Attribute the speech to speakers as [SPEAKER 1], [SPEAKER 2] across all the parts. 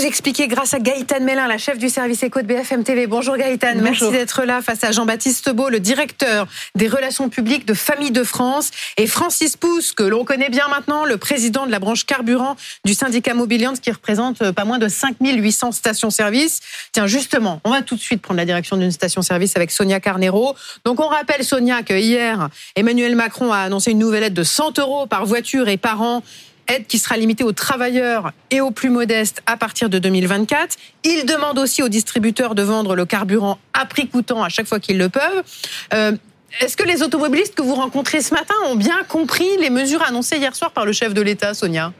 [SPEAKER 1] vous expliquer grâce à Gaëtan Mélin, la chef du service éco de BFM TV. Bonjour Gaëtan, merci d'être là face à Jean-Baptiste Beau, le directeur des relations publiques de Famille de France, et Francis Pousse, que l'on connaît bien maintenant, le président de la branche carburant du syndicat Mobilians, qui représente euh, pas moins de 5800 stations-service. Tiens, justement, on va tout de suite prendre la direction d'une station-service avec Sonia Carnero. Donc on rappelle, Sonia, que hier, Emmanuel Macron a annoncé une nouvelle aide de 100 euros par voiture et par an aide qui sera limitée aux travailleurs et aux plus modestes à partir de 2024. Il demande aussi aux distributeurs de vendre le carburant à prix coûtant à chaque fois qu'ils le peuvent. Euh, est-ce que les automobilistes que vous rencontrez ce matin ont bien compris les mesures annoncées hier soir par le chef de l'État, Sonia?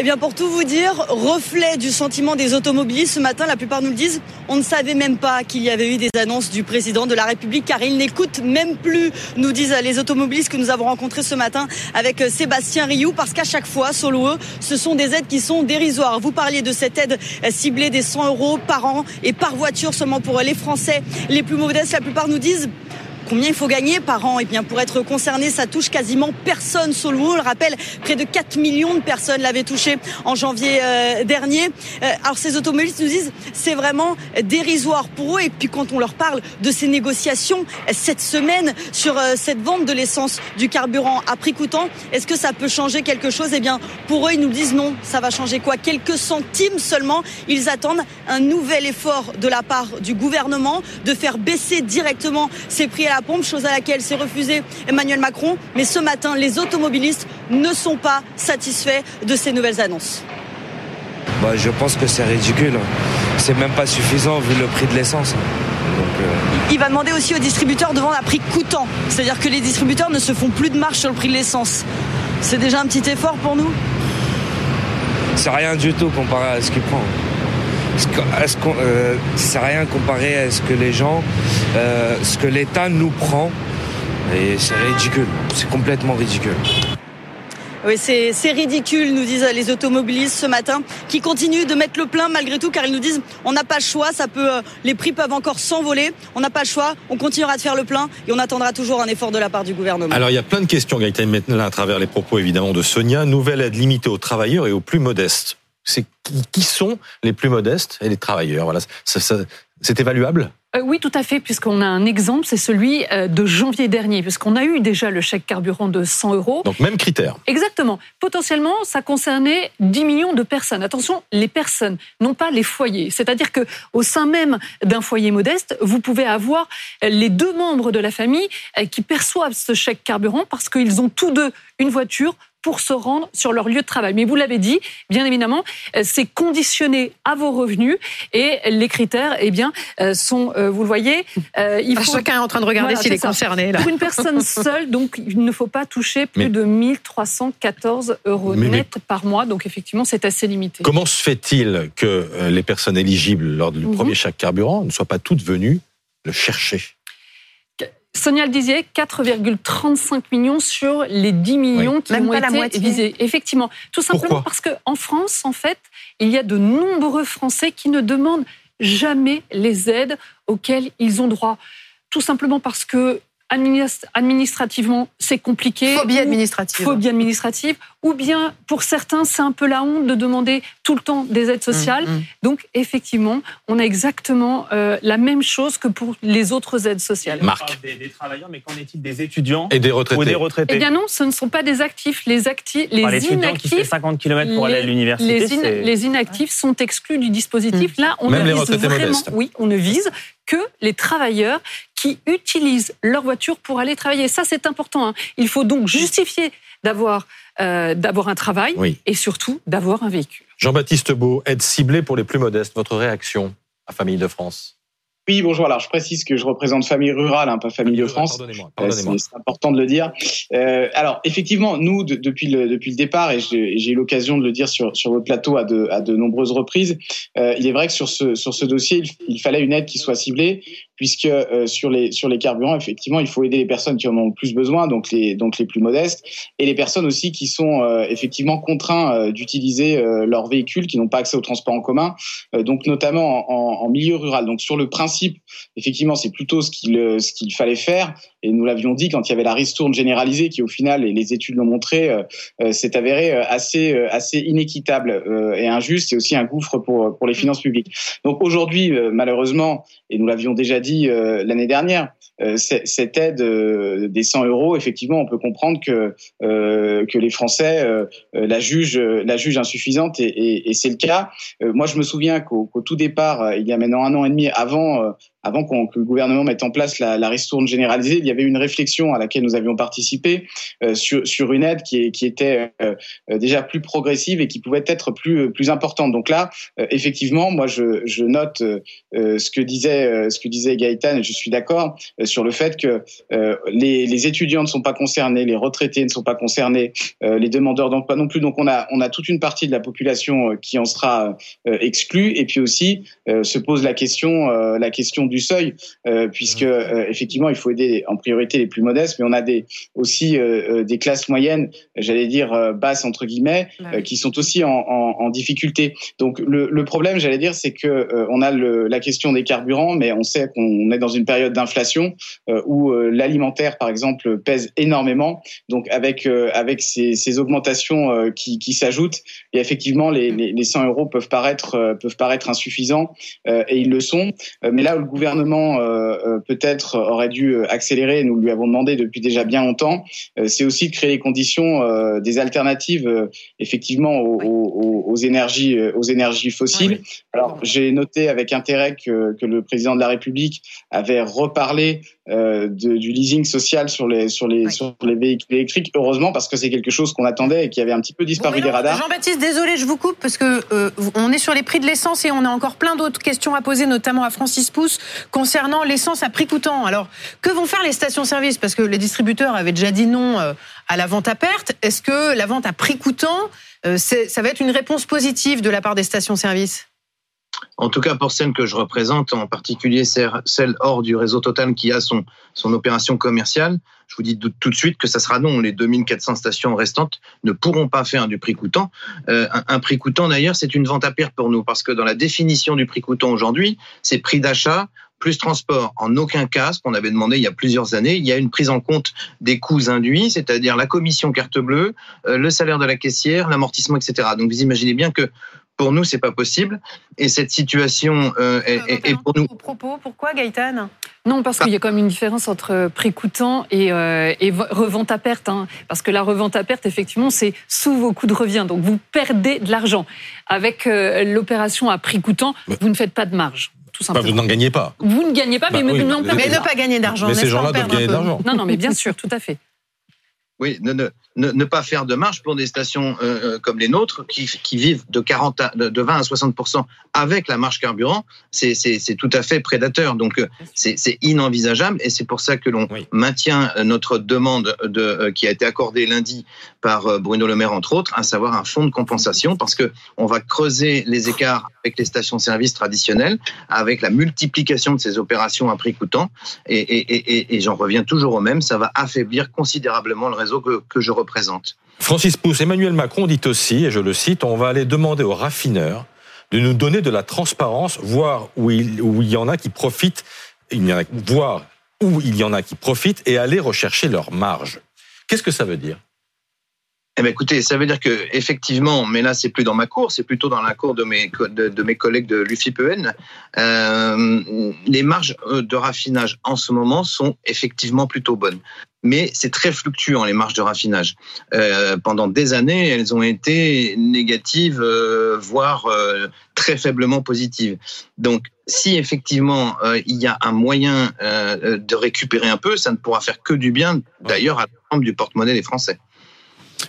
[SPEAKER 2] Eh bien, pour tout vous dire, reflet du sentiment des automobilistes, ce matin, la plupart nous le disent, on ne savait même pas qu'il y avait eu des annonces du président de la République, car il n'écoute même plus, nous disent les automobilistes que nous avons rencontrés ce matin avec euh, Sébastien Rioux, parce qu'à chaque fois, selon eux, ce sont des aides qui sont dérisoires. Vous parliez de cette aide euh, ciblée des 100 euros par an et par voiture seulement pour les Français les plus modestes. La plupart nous disent Combien il faut gagner par an Eh bien, pour être concerné, ça touche quasiment personne. On le rappelle, près de 4 millions de personnes l'avaient touché en janvier euh, dernier. Euh, alors, ces automobilistes nous disent, c'est vraiment dérisoire pour eux. Et puis, quand on leur parle de ces négociations cette semaine sur euh, cette vente de l'essence, du carburant à prix coûtant, est-ce que ça peut changer quelque chose? Eh bien, pour eux, ils nous disent non. Ça va changer quoi? Quelques centimes seulement. Ils attendent un nouvel effort de la part du gouvernement de faire baisser directement ces prix à la pompe, chose à laquelle s'est refusé Emmanuel Macron. Mais ce matin, les automobilistes ne sont pas satisfaits de ces nouvelles annonces.
[SPEAKER 3] Bah, je pense que c'est ridicule. C'est même pas suffisant vu le prix de l'essence.
[SPEAKER 2] Euh, Il va demander aussi aux distributeurs de vendre à prix coûtant. C'est-à-dire que les distributeurs ne se font plus de marge sur le prix de l'essence. C'est déjà un petit effort pour nous?
[SPEAKER 3] C'est rien du tout comparé à ce qu'il prend. Est-ce qu'on, euh, c'est rien comparé à ce que les gens, euh, ce que l'État nous prend. Et c'est ridicule. C'est complètement ridicule.
[SPEAKER 2] Oui, c'est ridicule, nous disent les automobilistes ce matin, qui continuent de mettre le plein malgré tout, car ils nous disent on n'a pas le choix, ça peut, euh, les prix peuvent encore s'envoler, on n'a pas le choix, on continuera de faire le plein et on attendra toujours un effort de la part du gouvernement.
[SPEAKER 4] Alors il y a plein de questions, Gaëtan, maintenant à travers les propos évidemment de Sonia. Nouvelle aide limitée aux travailleurs et aux plus modestes c'est qui sont les plus modestes et les travailleurs. Voilà, c'est évaluable?
[SPEAKER 5] Euh, oui, tout à fait, puisqu'on a un exemple, c'est celui euh, de janvier dernier, puisqu'on a eu déjà le chèque carburant de 100 euros.
[SPEAKER 4] Donc même critère.
[SPEAKER 5] Exactement. Potentiellement, ça concernait 10 millions de personnes. Attention, les personnes, non pas les foyers. C'est-à-dire que au sein même d'un foyer modeste, vous pouvez avoir les deux membres de la famille euh, qui perçoivent ce chèque carburant parce qu'ils ont tous deux une voiture pour se rendre sur leur lieu de travail. Mais vous l'avez dit, bien évidemment, euh, c'est conditionné à vos revenus et les critères, eh bien, euh, sont, euh, vous le voyez,
[SPEAKER 1] il faut... chacun est en train de regarder s'il est concerné. Là.
[SPEAKER 5] Pour une personne seule, donc, il ne faut pas toucher plus de 1314 euros net par mois. Donc, effectivement, c'est assez limité.
[SPEAKER 4] Comment se fait-il que les personnes éligibles lors du mhm. premier chèque carburant ne soient pas toutes venues le chercher?
[SPEAKER 5] Sonia le disait, 4,35 millions sur les 10 millions qui ont été visés. Effectivement, tout simplement parce qu'en France, en fait, il y a de nombreux Français qui ne demandent jamais les aides auxquelles ils ont droit. Tout simplement parce que administrativement, c'est compliqué.
[SPEAKER 1] Phobie administrative.
[SPEAKER 5] Phobie administrative. Ou bien, pour certains, c'est un peu la honte de demander tout le temps des aides sociales. Mm, mm. Donc, effectivement, on a exactement euh, la même chose que pour les autres aides sociales.
[SPEAKER 4] Marc.
[SPEAKER 6] Des, des, travailleurs, mais qu'en est-il des étudiants
[SPEAKER 4] et des retraités.
[SPEAKER 6] ou des retraités
[SPEAKER 5] Eh bien non, ce ne sont pas des actifs. Les, actifs, les inactifs...
[SPEAKER 6] qui fait 50 km pour aller à l'université...
[SPEAKER 5] Les, les, inactifs sont exclus du dispositif. Mm. Là, on
[SPEAKER 4] Même
[SPEAKER 5] ne
[SPEAKER 4] les vise vraiment... Modestes.
[SPEAKER 5] Oui, on ne vise que les travailleurs qui utilisent leur voiture pour aller travailler. Ça, c'est important. Hein. Il faut donc justifier d'avoir euh, d'avoir un travail et surtout d'avoir un véhicule.
[SPEAKER 4] Jean-Baptiste Beau, aide ciblée pour les plus modestes. Votre réaction à Famille de France?
[SPEAKER 7] Oui, bonjour. Alors, je précise que je représente Famille Rurale, hein, pas Famille de France.
[SPEAKER 4] Pardonnez-moi. Pardonnez
[SPEAKER 7] c'est important de le dire. Euh, alors, effectivement, nous, de, depuis le depuis le départ, et j'ai eu l'occasion de le dire sur sur votre plateau à de à de nombreuses reprises, euh, il est vrai que sur ce sur ce dossier, il, il, fallait une aide qui soit ciblée, puisque euh, sur les sur les carburants, effectivement, il faut aider les personnes qui en ont le plus besoin, donc les donc les plus modestes, et les personnes aussi qui sont euh, effectivement contraints euh, d'utiliser euh, leur véhicule, qui n'ont pas accès au transport en commun, donc notamment en, en, en milieu rural. Donc sur le principe principe, effectivement, c'est plutôt ce qu'il ce qu'il fallait faire. Et nous l'avions dit quand il y avait la ristourne généralisée, qui au final, et les études l'ont montré, s'est avéré assez assez inéquitable et injuste, et aussi un gouffre pour pour les finances publiques. Donc aujourd'hui, malheureusement, et nous l'avions déjà dit l'année dernière, cette aide des 100 euros, effectivement, on peut comprendre que que les Français la jugent la jugent insuffisante, et, et, et c'est le cas. moi, je me souviens qu'au tout départ, il y a maintenant un an et demi, avant avant que le gouvernement mette en place la, la ristourne généralisée, il y avait une réflexion à laquelle nous avions participé euh, sur, une aide qui, était euh, euh, déjà plus progressive et qui pouvait être plus plus importante. Donc là, effectivement, moi je, note ce que disait ce que disait Gaëtan et je suis d'accord sur le fait que les, étudiants ne sont pas concernés, les retraités ne sont pas concernés, les demandeurs d'emploi non plus. Donc on a on a toute une partie de la population qui en sera exclue et puis aussi se pose la question question du seuil, euh, puisque euh, effectivement, il faut aider en priorité les plus modestes, mais on a des aussi euh, des classes moyennes, j'allais dire basses entre guillemets, qui sont aussi en, en, en difficulté. Donc le, le problème, j'allais dire, c'est que on a le, la question des carburants, mais on sait qu'on est dans une période d'inflation où l'alimentaire, par exemple, pèse énormément. Donc avec avec ces, ces augmentations qui, qui s'ajoutent, et effectivement les, les, les 100 euros peuvent paraître peuvent paraître insuffisants et ils le sont. mais là où le gouvernement euh, euh, peut-être aurait dû euh, accélérer, nous lui avons demandé depuis déjà bien longtemps, c'est aussi de créer les conditions des alternatives effectivement aux, aux, énergies aux énergies fossiles. Alors j'ai noté avec intérêt que, que le président de la République avait reparlé euh, de, du leasing social sur les sur les sur les véhicules électriques. Heureusement parce que c'est quelque chose qu'on attendait et qui avait un petit peu disparu des radars.
[SPEAKER 1] Jean-Baptiste, désolé, je vous coupe parce que euh, on est sur les prix de l'essence et on a encore plein d'autres questions à poser, notamment à Francis Pousse concernant l'essence à prix coûtant. Alors que vont faire les stations-service? Parce que les distributeurs avaient déjà dit non euh, à la vente à perte. Est-ce que la vente à prix coûtant, ça va être une réponse positive de la part des stations-service?
[SPEAKER 8] En tout cas pour celle que je représente, en particulier celle hors du réseau Total qui a son, son opération commerciale, je vous dis tout de suite que ça sera non. Les 2400 stations restantes ne pourront pas faire du prix coûtant. Euh, un, prix coûtant, d'ailleurs, c'est une vente à perte pour nous, parce que dans la définition du prix coûtant aujourd'hui, c'est prix d'achat plus transport. En aucun cas, ce qu'on avait demandé il y a plusieurs années, il y a une prise en compte des coûts induits, c'est-à-dire la commission carte bleue, euh, le salaire de la caissière, l'amortissement, etc. Donc vous imaginez bien que pour nous, c'est pas possible. Et cette situation euh, est, pour nous.
[SPEAKER 1] propos, pourquoi Gaëtan?
[SPEAKER 5] Non, parce qu'il y a quand même une différence entre prix coûtant et, euh, revente à perte. Hein. Parce que la revente à perte, effectivement, c'est sous vos coûts de revient. Donc vous perdez de l'argent. Avec euh, l'opération à prix coûtant, vous ne faites pas de marge. Tout simplement.
[SPEAKER 4] vous n'en gagnez pas.
[SPEAKER 5] Vous ne gagnez pas, mais, bah mais,
[SPEAKER 1] ne pas gagner d'argent.
[SPEAKER 4] Mais ces gens-là doivent gagner d'argent.
[SPEAKER 5] Non, non, mais bien sûr, tout à fait.
[SPEAKER 8] Oui, ne, ne, ne, pas faire de marge pour des stations euh, euh, comme les nôtres qui, qui vivent de, 40 de 20 à 60 avec la marge carburant, c'est tout à fait prédateur. Donc euh, c'est inenvisageable et c'est pour ça que l'on maintient notre demande de, qui a été accordée lundi par Bruno Le Maire entre autres, à savoir un fonds de compensation parce que on va creuser les écarts avec les stations-service traditionnelles, avec la multiplication de ces opérations à prix coûtant et, et, et, et j'en reviens toujours au même, ça va affaiblir considérablement le réseau que, je représente.
[SPEAKER 4] Francis Pousse, Emmanuel Macron dit aussi, et je le cite, on va aller demander aux raffineurs de nous donner de la transparence, voir où il, y en a qui profitent, il voir où il y en a qui profitent et aller rechercher leur marge. Qu'est-ce que ça veut dire?
[SPEAKER 8] Eh bien, écoutez, ça veut dire que effectivement, mais là c'est plus dans ma cour, c'est plutôt dans la cour de mes de, mes collègues de l'UFIPEN. Euh, les marges euh, de raffinage en ce moment sont effectivement plutôt bonnes mais c'est très fluctuant les marges de raffinage. Euh, pendant des années, elles ont été négatives, euh, voire très faiblement positives. Donc, si effectivement il y a un moyen de récupérer un peu, ça ne pourra faire que du bien, d'ailleurs, à l'ensemble du porte-monnaie des Français.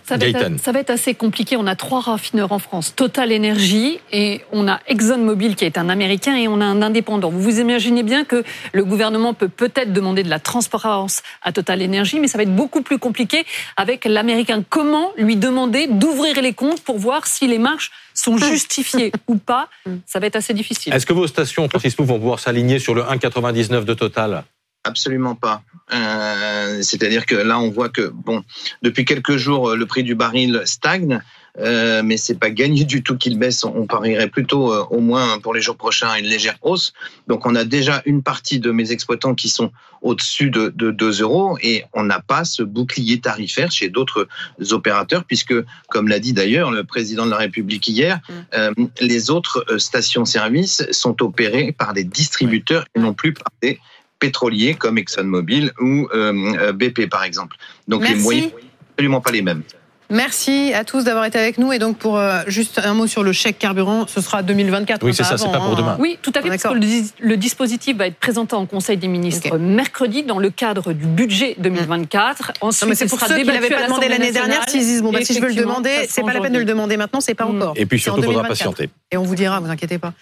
[SPEAKER 5] Ça va, être, ça va, être, assez compliqué. On a trois raffineurs en France. Total Energy et on a ExxonMobil qui est un américain et on a un indépendant. Vous vous imaginez bien que le gouvernement peut peut-être demander de la transparence à Total Energy, mais ça va être beaucoup plus compliqué avec l'américain. Comment lui demander d'ouvrir les comptes pour voir si les marges sont justifiées ou pas? Ça va être assez difficile.
[SPEAKER 4] Est-ce que vos stations, Francis vont pouvoir s'aligner sur le 1,99 de Total?
[SPEAKER 8] Absolument pas. Euh, C'est-à-dire que là, on voit que bon, depuis quelques jours, le prix du baril stagne. euh, mais c'est pas gagné du tout qu'il baisse. On parierait plutôt, euh, au moins pour les jours prochains, une légère hausse. Donc on a déjà une partie de mes exploitants qui sont au-dessus de, de 2 euros et on n'a pas ce bouclier tarifaire chez d'autres opérateurs puisque, comme l'a dit d'ailleurs le président de la République hier, mm. euh, les autres euh, stations-service sont opérées par des distributeurs et non plus par des pétroliers comme ExxonMobil ou euh, BP par exemple. Donc les moyens absolument pas les mêmes.
[SPEAKER 1] Merci à tous d'avoir été avec nous. Et donc, pour euh, juste un mot sur le chèque carburant, ce sera 2024.
[SPEAKER 4] Oui, c'est ça, c'est pas pour demain.
[SPEAKER 5] Oui, tout à fait, parce que le, dispositif va être présenté en Conseil des ministres mercredi dans le cadre du budget 2024.
[SPEAKER 1] Ensuite, mais c'est pour ceux qui n'avaient pas demandé l'année dernière, s'ils disent, bon, bah, si je veux le demander, c'est pas la peine de le demander maintenant, c'est pas mm. encore.
[SPEAKER 4] Et puis surtout, il faudra patienter.
[SPEAKER 1] Et on vous dira, vous inquiétez pas.